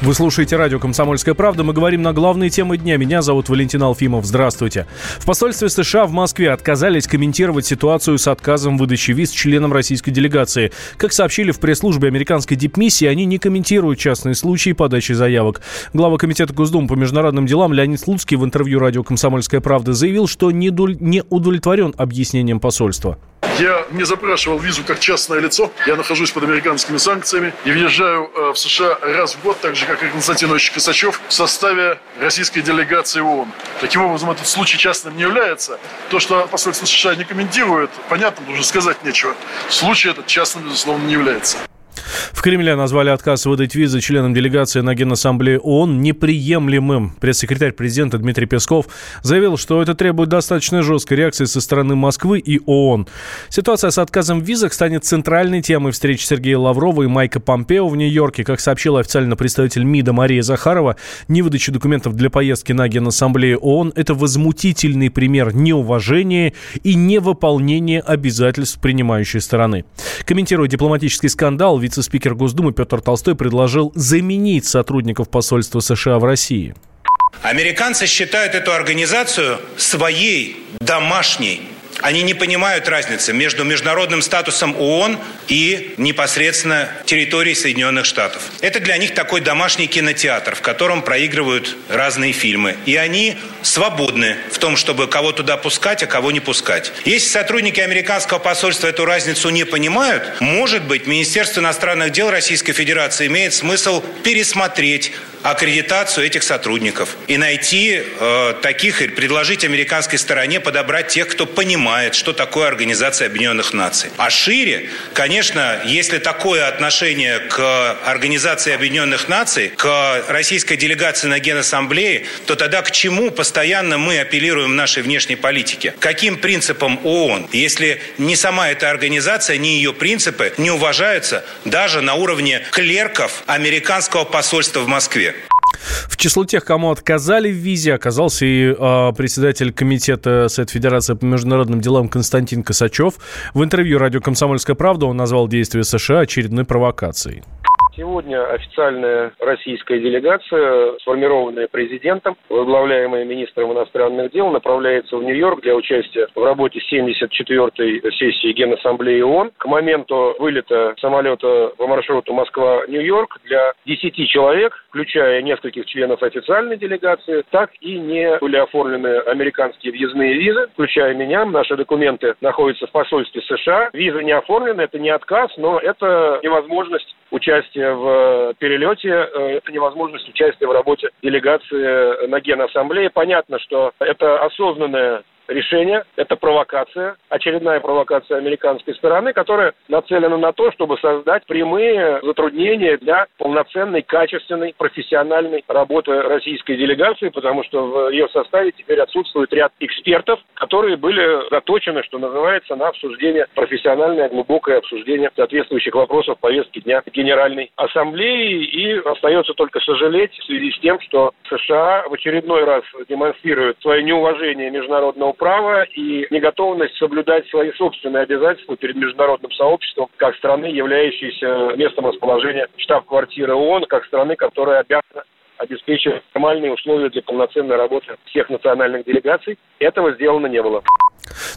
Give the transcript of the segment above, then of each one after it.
Вы слушаете радио «Комсомольская правда». Мы говорим на главные темы дня. Меня зовут Валентин Алфимов. Здравствуйте. В посольстве США в Москве отказались комментировать ситуацию с отказом выдачи виз членам российской делегации. Как сообщили в пресс-службе американской дипмиссии, они не комментируют частные случаи подачи заявок. Глава Комитета Госдумы по международным делам Леонид Слуцкий в интервью радио «Комсомольская правда» заявил, что не, удовлетворен объяснением посольства. Я не запрашивал визу как частное лицо. Я нахожусь под американскими санкциями и въезжаю э, в США раз в год, так же, как и Константин Ильич Косачев, в составе российской делегации ООН. Таким образом, этот случай частным не является. То, что посольство США не комментирует, понятно, уже сказать нечего. Случай этот частным, безусловно, не является. В Кремле назвали отказ выдать визы членам делегации на Генассамблее ООН неприемлемым. Пресс-секретарь президента Дмитрий Песков заявил, что это требует достаточно жесткой реакции со стороны Москвы и ООН. Ситуация с отказом в визах станет центральной темой встречи Сергея Лаврова и Майка Помпео в Нью-Йорке. Как сообщила официально представитель МИДа Мария Захарова, невыдача документов для поездки на Генассамблею ООН – это возмутительный пример неуважения и невыполнения обязательств принимающей стороны. Комментируя дипломатический скандал, вице-спикер Госдумы Петр Толстой предложил заменить сотрудников посольства США в России. Американцы считают эту организацию своей домашней они не понимают разницы между международным статусом ООН и непосредственно территорией Соединенных Штатов. Это для них такой домашний кинотеатр, в котором проигрывают разные фильмы. И они свободны в том, чтобы кого туда пускать, а кого не пускать. Если сотрудники американского посольства эту разницу не понимают, может быть, Министерство иностранных дел Российской Федерации имеет смысл пересмотреть аккредитацию этих сотрудников и найти э, таких и предложить американской стороне подобрать тех, кто понимает, что такое Организация Объединенных Наций. А шире, конечно, если такое отношение к Организации Объединенных Наций, к российской делегации на Генассамблее, то тогда к чему постоянно мы апеллируем в нашей внешней политике? Каким принципам ООН, если ни сама эта организация, ни ее принципы не уважаются даже на уровне клерков американского посольства в Москве? В число тех, кому отказали в визе, оказался и э, председатель комитета Совет Федерации по международным делам Константин Косачев. В интервью радио «Комсомольская правда» он назвал действия США очередной провокацией. Сегодня официальная российская делегация, сформированная президентом, возглавляемая министром иностранных дел, направляется в Нью-Йорк для участия в работе 74-й сессии Генассамблеи ООН. К моменту вылета самолета по маршруту Москва-Нью-Йорк для 10 человек, включая нескольких членов официальной делегации, так и не были оформлены американские въездные визы, включая меня. Наши документы находятся в посольстве США. Визы не оформлены, это не отказ, но это невозможность участия в перелете, э, невозможность участия в работе делегации на Генассамблее. Понятно, что это осознанное решение. Это провокация, очередная провокация американской стороны, которая нацелена на то, чтобы создать прямые затруднения для полноценной, качественной, профессиональной работы российской делегации, потому что в ее составе теперь отсутствует ряд экспертов, которые были заточены, что называется, на обсуждение, профессиональное, глубокое обсуждение соответствующих вопросов повестки дня Генеральной Ассамблеи. И остается только сожалеть в связи с тем, что США в очередной раз демонстрируют свое неуважение международного права и неготовность соблюдать свои собственные обязательства перед международным сообществом, как страны, являющейся местом расположения штаб-квартиры ООН, как страны, которая обязана обеспечивать нормальные условия для полноценной работы всех национальных делегаций. Этого сделано не было.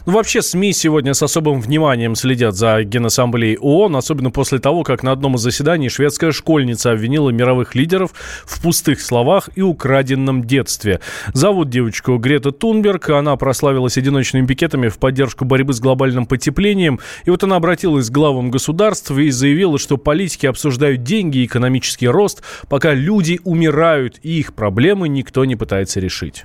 Ну, вообще, СМИ сегодня с особым вниманием следят за Генассамблеей ООН, особенно после того, как на одном из заседаний шведская школьница обвинила мировых лидеров в пустых словах и украденном детстве. Зовут девочку Грета Тунберг, она прославилась одиночными пикетами в поддержку борьбы с глобальным потеплением, и вот она обратилась к главам государств и заявила, что политики обсуждают деньги и экономический рост, пока люди умирают, и их проблемы никто не пытается решить.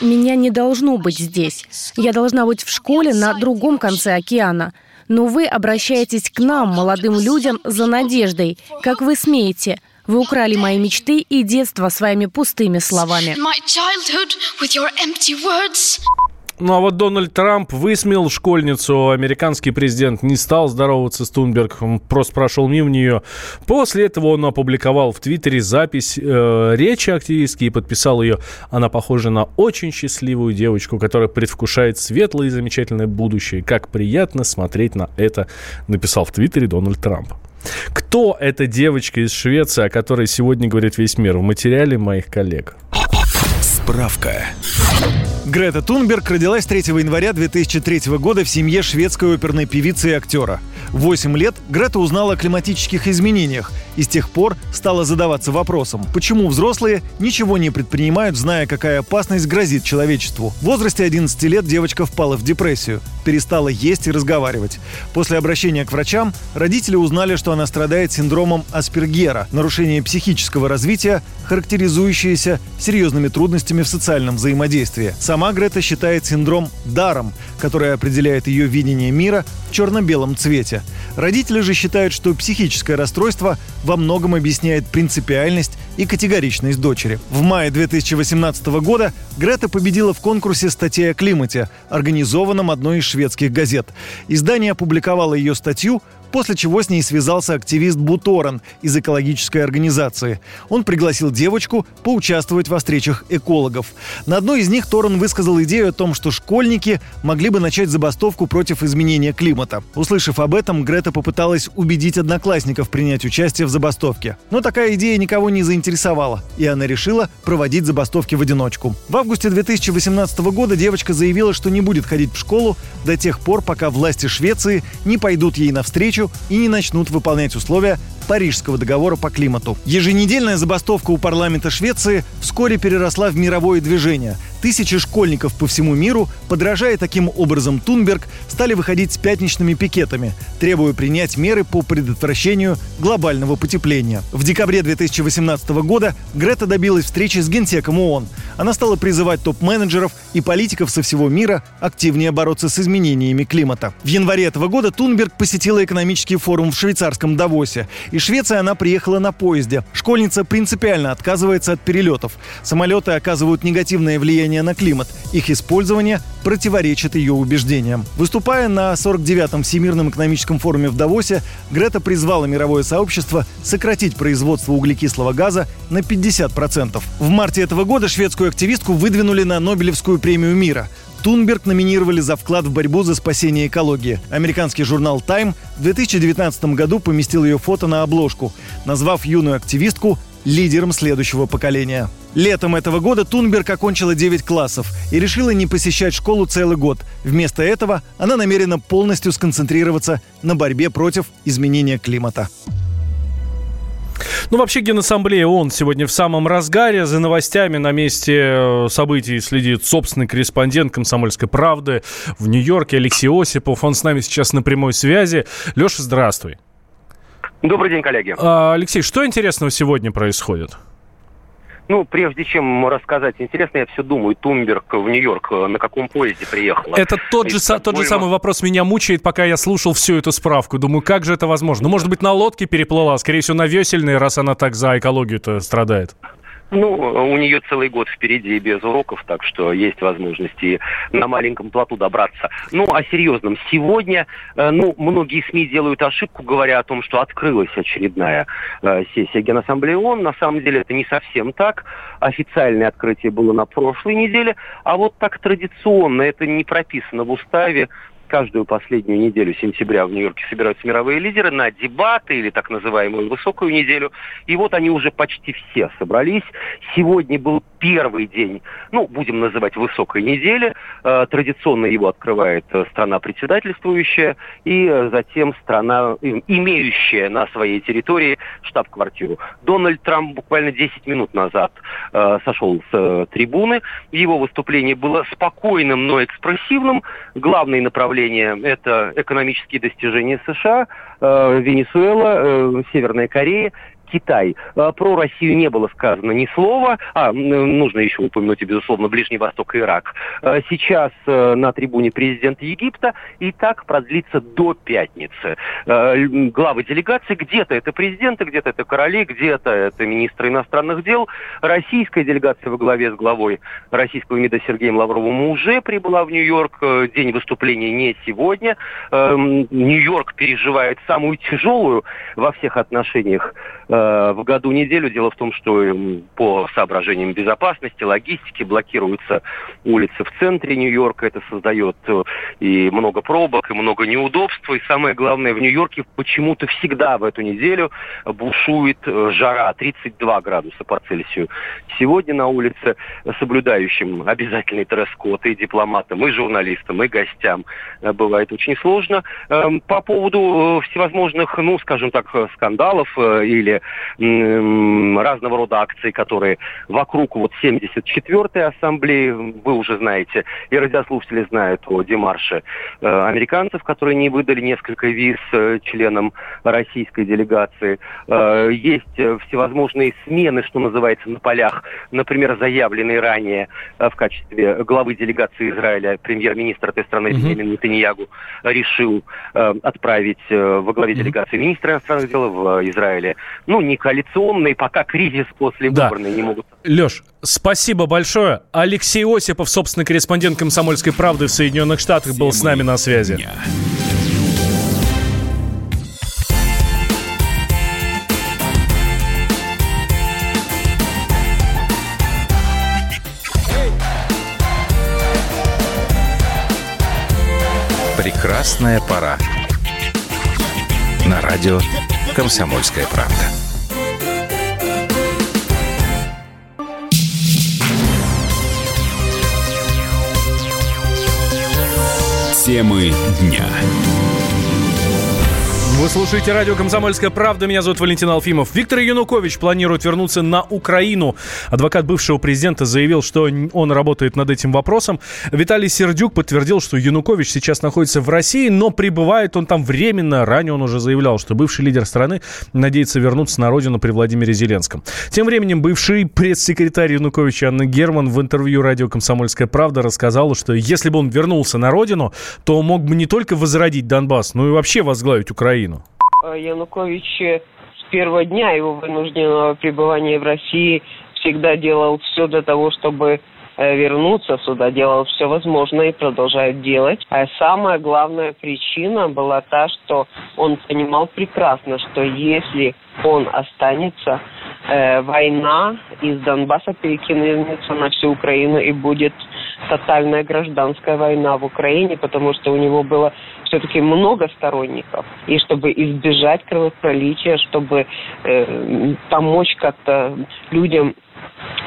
Меня не должно быть здесь. Я должна быть в школе на другом конце океана. Но вы обращаетесь к нам, молодым людям, за надеждой. Как вы смеете? Вы украли мои мечты и детство своими пустыми словами. Ну а вот Дональд Трамп высмеял школьницу. Американский президент не стал здороваться с Тунберг, он просто прошел мимо нее. После этого он опубликовал в Твиттере запись э, речи активистки и подписал ее. Она похожа на очень счастливую девочку, которая предвкушает светлое и замечательное будущее. Как приятно смотреть на это, написал в Твиттере Дональд Трамп. Кто эта девочка из Швеции, о которой сегодня говорит весь мир? В материале моих коллег. Справка. Грета Тунберг родилась 3 января 2003 года в семье шведской оперной певицы и актера. В 8 лет Грета узнала о климатических изменениях и с тех пор стала задаваться вопросом, почему взрослые ничего не предпринимают, зная, какая опасность грозит человечеству. В возрасте 11 лет девочка впала в депрессию, перестала есть и разговаривать. После обращения к врачам родители узнали, что она страдает синдромом Аспергера, нарушение психического развития, характеризующееся серьезными трудностями в социальном взаимодействии. Сама Грета считает синдром даром, который определяет ее видение мира в черно-белом цвете. Родители же считают, что психическое расстройство во многом объясняет принципиальность и категоричность дочери. В мае 2018 года Грета победила в конкурсе статьи о климате, организованном одной из шведских газет. Издание опубликовало ее статью, после чего с ней связался активист Буторан из экологической организации. Он пригласил девочку поучаствовать во встречах экологов. На одной из них Торан высказал идею о том, что школьники могли бы начать забастовку против изменения климата. Услышав об этом, Грета попыталась убедить одноклассников принять участие в забастовке. Но такая идея никого не заинтересовала, и она решила проводить забастовки в одиночку. В августе 2018 года девочка заявила, что не будет ходить в школу до тех пор, пока власти Швеции не пойдут ей навстречу и не начнут выполнять условия Парижского договора по климату. Еженедельная забастовка у парламента Швеции вскоре переросла в мировое движение. Тысячи школьников по всему миру, подражая таким образом Тунберг, стали выходить с пятничными пикетами, требуя принять меры по предотвращению глобального потепления. В декабре 2018 года Грета добилась встречи с генсеком ООН. Она стала призывать топ-менеджеров и политиков со всего мира активнее бороться с изменениями климата. В январе этого года Тунберг посетила экономический форум в швейцарском Давосе. Из Швеции она приехала на поезде. Школьница принципиально отказывается от перелетов. Самолеты оказывают негативное влияние на климат. Их использование противоречит ее убеждениям. Выступая на 49-м Всемирном экономическом форуме в Давосе, Грета призвала мировое сообщество сократить производство углекислого газа на 50%. В марте этого года шведскую активистку выдвинули на Нобелевскую премию мира. Тунберг номинировали за вклад в борьбу за спасение экологии. Американский журнал Time в 2019 году поместил ее фото на обложку, назвав юную активистку лидером следующего поколения. Летом этого года Тунберг окончила 9 классов и решила не посещать школу целый год. Вместо этого она намерена полностью сконцентрироваться на борьбе против изменения климата. Ну, вообще, Генассамблея ООН сегодня в самом разгаре. За новостями на месте э, событий следит собственный корреспондент «Комсомольской правды» в Нью-Йорке Алексей Осипов. Он с нами сейчас на прямой связи. Леша, здравствуй. Добрый день, коллеги. А, Алексей, что интересного сегодня происходит? Ну, прежде чем рассказать интересно, я все думаю, Тумберг в Нью-Йорк э, на каком поезде приехала? Это тот же, тот же самый вопрос меня мучает, пока я слушал всю эту справку. Думаю, как же это возможно? Ну, может быть, на лодке переплыла, скорее всего, на весельной, раз она так за экологию-то страдает. Ну, у нее целый год впереди без уроков, так что есть возможности на маленьком плоту добраться. Ну, о серьезном. Сегодня, э, ну, многие СМИ делают ошибку, говоря о том, что открылась очередная э, сессия Генассамблеи ООН. На самом деле это не совсем так. Официальное открытие было на прошлой неделе, а вот так традиционно, это не прописано в уставе, каждую последнюю неделю сентября в Нью-Йорке собираются мировые лидеры на дебаты или так называемую высокую неделю. И вот они уже почти все собрались. Сегодня был первый день, ну, будем называть высокой недели. Э, традиционно его открывает э, страна председательствующая и э, затем страна, имеющая на своей территории штаб-квартиру. Дональд Трамп буквально 10 минут назад сошел с трибуны. Его выступление было спокойным, но экспрессивным. Главное направление – это экономические достижения США, Венесуэла, Северная Корея Китай. А, про Россию не было сказано ни слова. А, нужно еще упомянуть, безусловно, Ближний Восток и Ирак. А, сейчас э, на трибуне президент Египта, и так продлится до пятницы. А, главы делегации, где-то это президенты, где-то это короли, где-то это министры иностранных дел. Российская делегация во главе с главой российского МИДа Сергеем Лавровым уже прибыла в Нью-Йорк. Э, день выступления не сегодня. Нью-Йорк переживает самую тяжелую во всех отношениях э, в году неделю. Дело в том, что по соображениям безопасности, логистики блокируются улицы в центре Нью-Йорка. Это создает э, и много пробок, и много неудобств. И самое главное, в Нью-Йорке почему-то всегда в эту неделю бушует э, жара 32 градуса по Цельсию. Сегодня на улице соблюдающим обязательный дресс-код и дипломатам, и журналистам, и гостям бывает очень сложно. Эм, по поводу всевозможных, ну, скажем так, скандалов или разного рода акций, которые вокруг вот 74-й ассамблеи, вы уже знаете, и радиослушатели знают о демарше э, американцев, которые не выдали несколько виз э, членам российской делегации. Э, есть всевозможные смены, что называется, на полях, например, заявленные ранее в качестве главы делегации Израиля премьер-министр этой страны Бенjamin Нетаньягу решил отправить во главе делегации министра иностранных дел в Израиле. Ну, не коалиционный, пока кризис после выборной да. не могут. Леш, спасибо большое. Алексей Осипов, собственный корреспондент «Комсомольской правды» в Соединенных Штатах, был с нами на связи. Дня. Прекрасная пора. На радио «Комсомольская правда». Темы дня. Вы слушаете радио «Комсомольская правда». Меня зовут Валентин Алфимов. Виктор Янукович планирует вернуться на Украину. Адвокат бывшего президента заявил, что он работает над этим вопросом. Виталий Сердюк подтвердил, что Янукович сейчас находится в России, но прибывает он там временно. Ранее он уже заявлял, что бывший лидер страны надеется вернуться на родину при Владимире Зеленском. Тем временем бывший пресс-секретарь Януковича Анна Герман в интервью радио «Комсомольская правда» рассказала, что если бы он вернулся на родину, то мог бы не только возродить Донбасс, но и вообще возглавить Украину. Украину? Э, Янукович э, с первого дня его вынужденного пребывания в России всегда делал все для того, чтобы э, вернуться сюда, делал все возможное и продолжает делать. А самая главная причина была та, что он понимал прекрасно, что если он останется, э, война из Донбасса перекинется на всю Украину и будет тотальная гражданская война в Украине, потому что у него было все-таки много сторонников. И чтобы избежать кровопролития, чтобы э, помочь как-то людям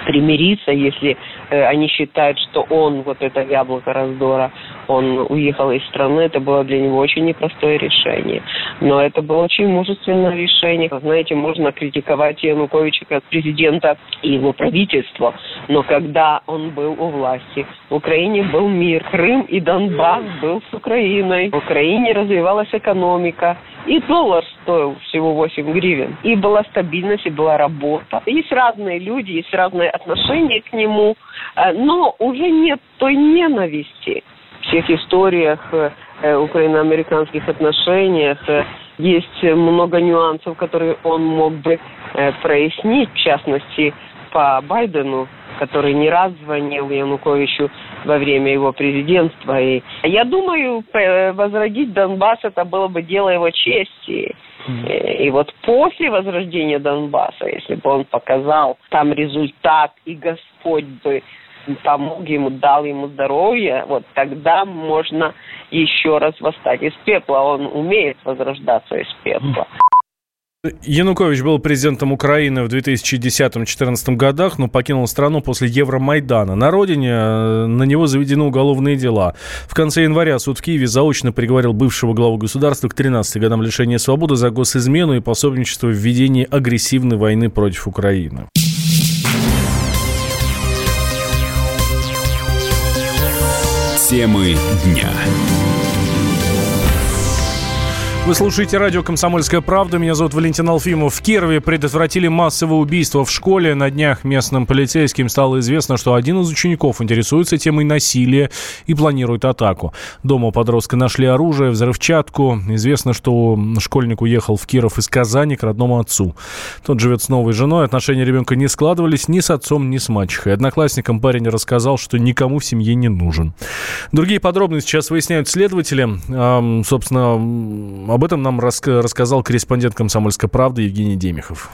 примириться, если э, они считают, что он, вот это яблоко раздора, он уехал из страны, это было для него очень непростое решение. Но это было очень мужественное решение. Знаете, можно критиковать Януковича как президента и его правительство, но когда он был у власти, в Украине был мир, Крым и Донбасс был с Украиной, в Украине развивалась экономика, и доллар стоил всего 8 гривен. И была стабильность, и была работа. Есть разные люди, есть разные отношения к нему, э, но уже нет той ненависти. В всех историях э, украино-американских отношениях э, есть много нюансов, которые он мог бы прояснить, в частности, по Байдену который не раз звонил Януковичу во время его президентства. И я думаю, возродить Донбасс это было бы дело его чести. И вот после возрождения Донбасса, если бы он показал там результат, и Господь бы помог ему, дал ему здоровье, вот тогда можно еще раз восстать из пепла. Он умеет возрождаться из пепла. Янукович был президентом Украины в 2010-2014 годах, но покинул страну после Евромайдана. На родине э, на него заведены уголовные дела. В конце января суд в Киеве заочно приговорил бывшего главу государства к 13 годам лишения свободы за госизмену и пособничество в ведении агрессивной войны против Украины. Темы дня. Вы слушаете радио «Комсомольская правда». Меня зовут Валентин Алфимов. В Кирове предотвратили массовое убийство в школе. На днях местным полицейским стало известно, что один из учеников интересуется темой насилия и планирует атаку. Дома подростка нашли оружие, взрывчатку. Известно, что школьник уехал в Киров из Казани к родному отцу. Тот живет с новой женой. Отношения ребенка не складывались ни с отцом, ни с мачехой. Одноклассникам парень рассказал, что никому в семье не нужен. Другие подробности сейчас выясняют следователи. Собственно, об этом нам рассказал корреспондент «Комсомольской правды» Евгений Демихов.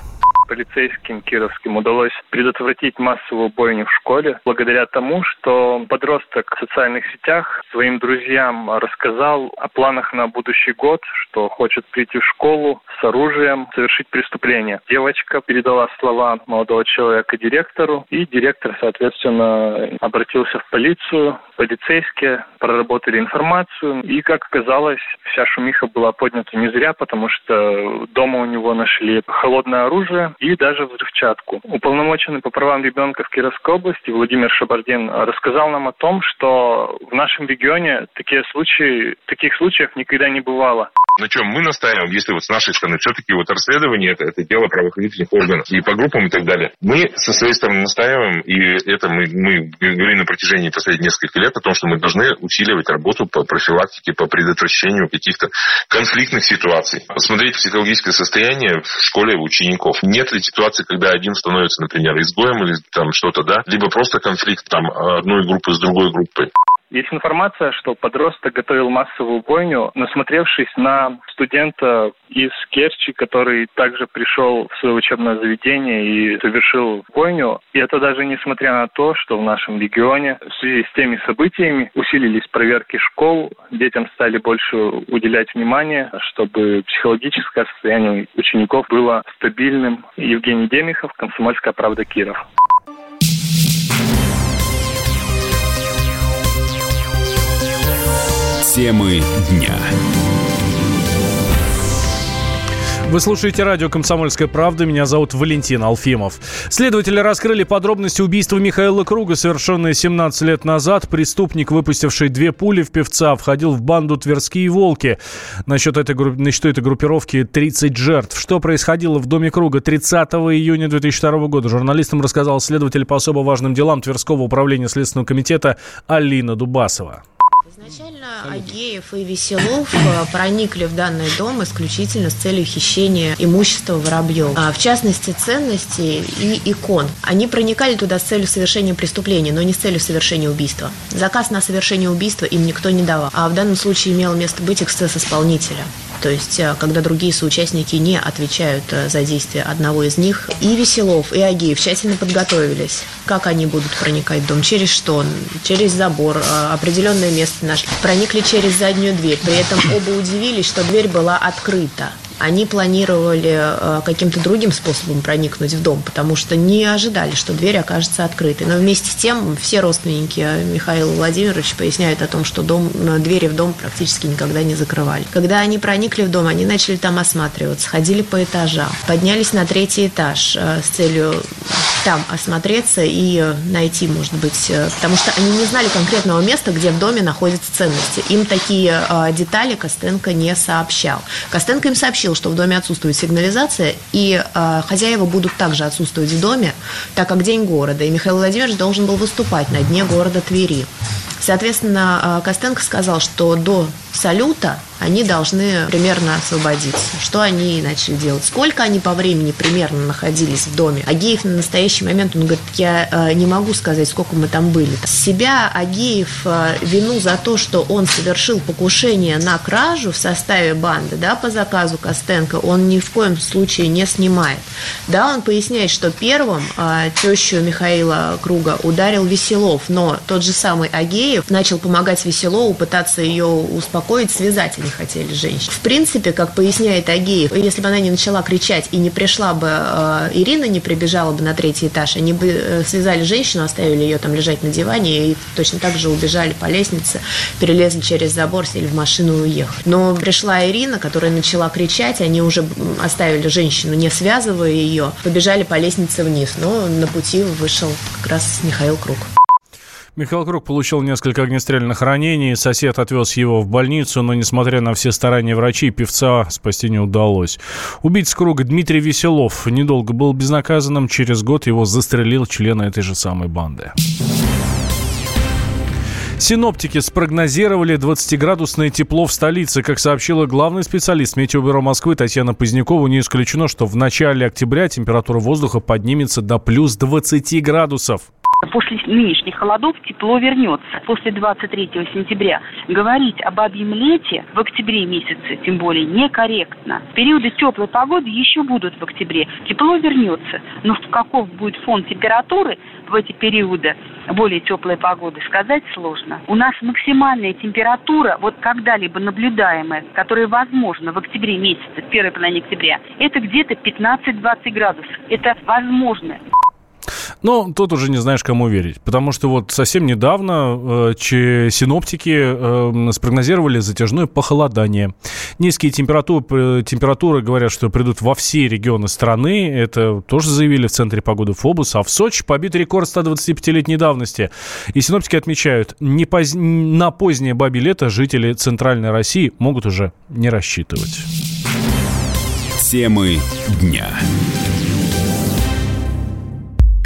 Полицейским кировским удалось предотвратить массовую бойню в школе благодаря тому, что подросток в социальных сетях своим друзьям рассказал о планах на будущий год, что хочет прийти в школу с оружием, совершить преступление. Девочка передала слова молодого человека директору, и директор, соответственно, обратился в полицию. Полицейские проработали информацию, и, как оказалось, вся шумиха была поднята не зря, потому что дома у него нашли холодное оружие и даже взрывчатку. Уполномоченный по правам ребенка в Кировской области Владимир Шабардин рассказал нам о том, что в нашем регионе такие случаи, таких случаев никогда не бывало на чем мы настаиваем, если вот с нашей стороны все-таки вот расследование это, это дело правоохранительных органов и по группам и так далее. Мы со своей стороны настаиваем, и это мы, мы говорим на протяжении последних нескольких лет о том, что мы должны усиливать работу по профилактике, по предотвращению каких-то конфликтных ситуаций. Посмотреть психологическое состояние в школе учеников. Нет ли ситуации, когда один становится, например, изгоем или там что-то, да, либо просто конфликт там одной группы с другой группой. Есть информация, что подросток готовил массовую бойню, насмотревшись на студента из Керчи, который также пришел в свое учебное заведение и совершил бойню. И это даже несмотря на то, что в нашем регионе в связи с теми событиями усилились проверки школ, детям стали больше уделять внимание, чтобы психологическое состояние учеников было стабильным. Евгений Демихов, Комсомольская правда, Киров. Темы дня. Вы слушаете радио «Комсомольская правда». Меня зовут Валентин Алфимов. Следователи раскрыли подробности убийства Михаила Круга, совершенное 17 лет назад. Преступник, выпустивший две пули в певца, входил в банду «Тверские волки». Насчет этой, насчет этой группировки 30 жертв. Что происходило в доме Круга 30 июня 2002 года? Журналистам рассказал следователь по особо важным делам Тверского управления Следственного комитета Алина Дубасова. Изначально Агеев и Веселов э, проникли в данный дом исключительно с целью хищения имущества Воробьев, а в частности ценностей и икон. Они проникали туда с целью совершения преступления, но не с целью совершения убийства. Заказ на совершение убийства им никто не давал, а в данном случае имело место быть эксцесс исполнителя то есть э, когда другие соучастники не отвечают э, за действия одного из них. И Веселов, и Агеев тщательно подготовились. Как они будут проникать в дом? Через что? Через забор. Э, определенное место нашли. Проникли через заднюю дверь. При этом оба удивились, что дверь была открыта они планировали э, каким-то другим способом проникнуть в дом, потому что не ожидали, что дверь окажется открытой. Но вместе с тем все родственники Михаила Владимировича поясняют о том, что дом, э, двери в дом практически никогда не закрывали. Когда они проникли в дом, они начали там осматриваться, ходили по этажам, поднялись на третий этаж э, с целью там осмотреться и найти, может быть, потому что они не знали конкретного места, где в доме находятся ценности. Им такие детали Костенко не сообщал. Костенко им сообщил, что в доме отсутствует сигнализация, и э, хозяева будут также отсутствовать в доме, так как день города, и Михаил Владимирович должен был выступать на дне города Твери. Соответственно, э, Костенко сказал, что до салюта они должны примерно освободиться. Что они начали делать? Сколько они по времени примерно находились в доме? Агеев на настоящий момент, он говорит, я э, не могу сказать, сколько мы там были. Себя Агеев э, вину за то, что он совершил покушение на кражу в составе банды, да, по заказу Костенко, он ни в коем случае не снимает. Да, он поясняет, что первым тещу Михаила Круга ударил Веселов, но тот же самый Агеев начал помогать Веселову, пытаться ее успокоить, связать не хотели женщин. В принципе, как поясняет Агеев, если бы она не начала кричать и не пришла бы, э, Ирина не прибежала бы на третий этаж, они бы э, связали женщину, оставили ее там лежать на диване и точно так же убежали по лестнице, перелезли через забор, сели в машину и уехали. Но пришла Ирина, которая начала кричать, они уже оставили женщину, не связывая ее, побежали по лестнице вниз, но на пути вышел как раз Михаил Круг. Михаил Круг получил несколько огнестрельных ранений. Сосед отвез его в больницу, но, несмотря на все старания врачей, певца спасти не удалось. Убийца Круга Дмитрий Веселов недолго был безнаказанным. Через год его застрелил член этой же самой банды. Синоптики спрогнозировали 20-градусное тепло в столице. Как сообщила главный специалист Метеобюро Москвы Татьяна Позднякова, не исключено, что в начале октября температура воздуха поднимется до плюс 20 градусов. После нынешних холодов тепло вернется. После 23 сентября говорить об бабьем лете в октябре месяце, тем более, некорректно. Периоды теплой погоды еще будут в октябре. Тепло вернется. Но каков будет фон температуры в эти периоды более теплой погоды, сказать сложно. У нас максимальная температура, вот когда-либо наблюдаемая, которая возможна в октябре месяце, в первой половине октября, это где-то 15-20 градусов. Это возможно. Но тут уже не знаешь, кому верить. Потому что вот совсем недавно э, синоптики э, спрогнозировали затяжное похолодание. Низкие температуры, температуры говорят, что придут во все регионы страны. Это тоже заявили в Центре погоды Фобус. А в Сочи побит рекорд 125-летней давности. И синоптики отмечают, не поз... на позднее бабе лето жители Центральной России могут уже не рассчитывать. Темы дня.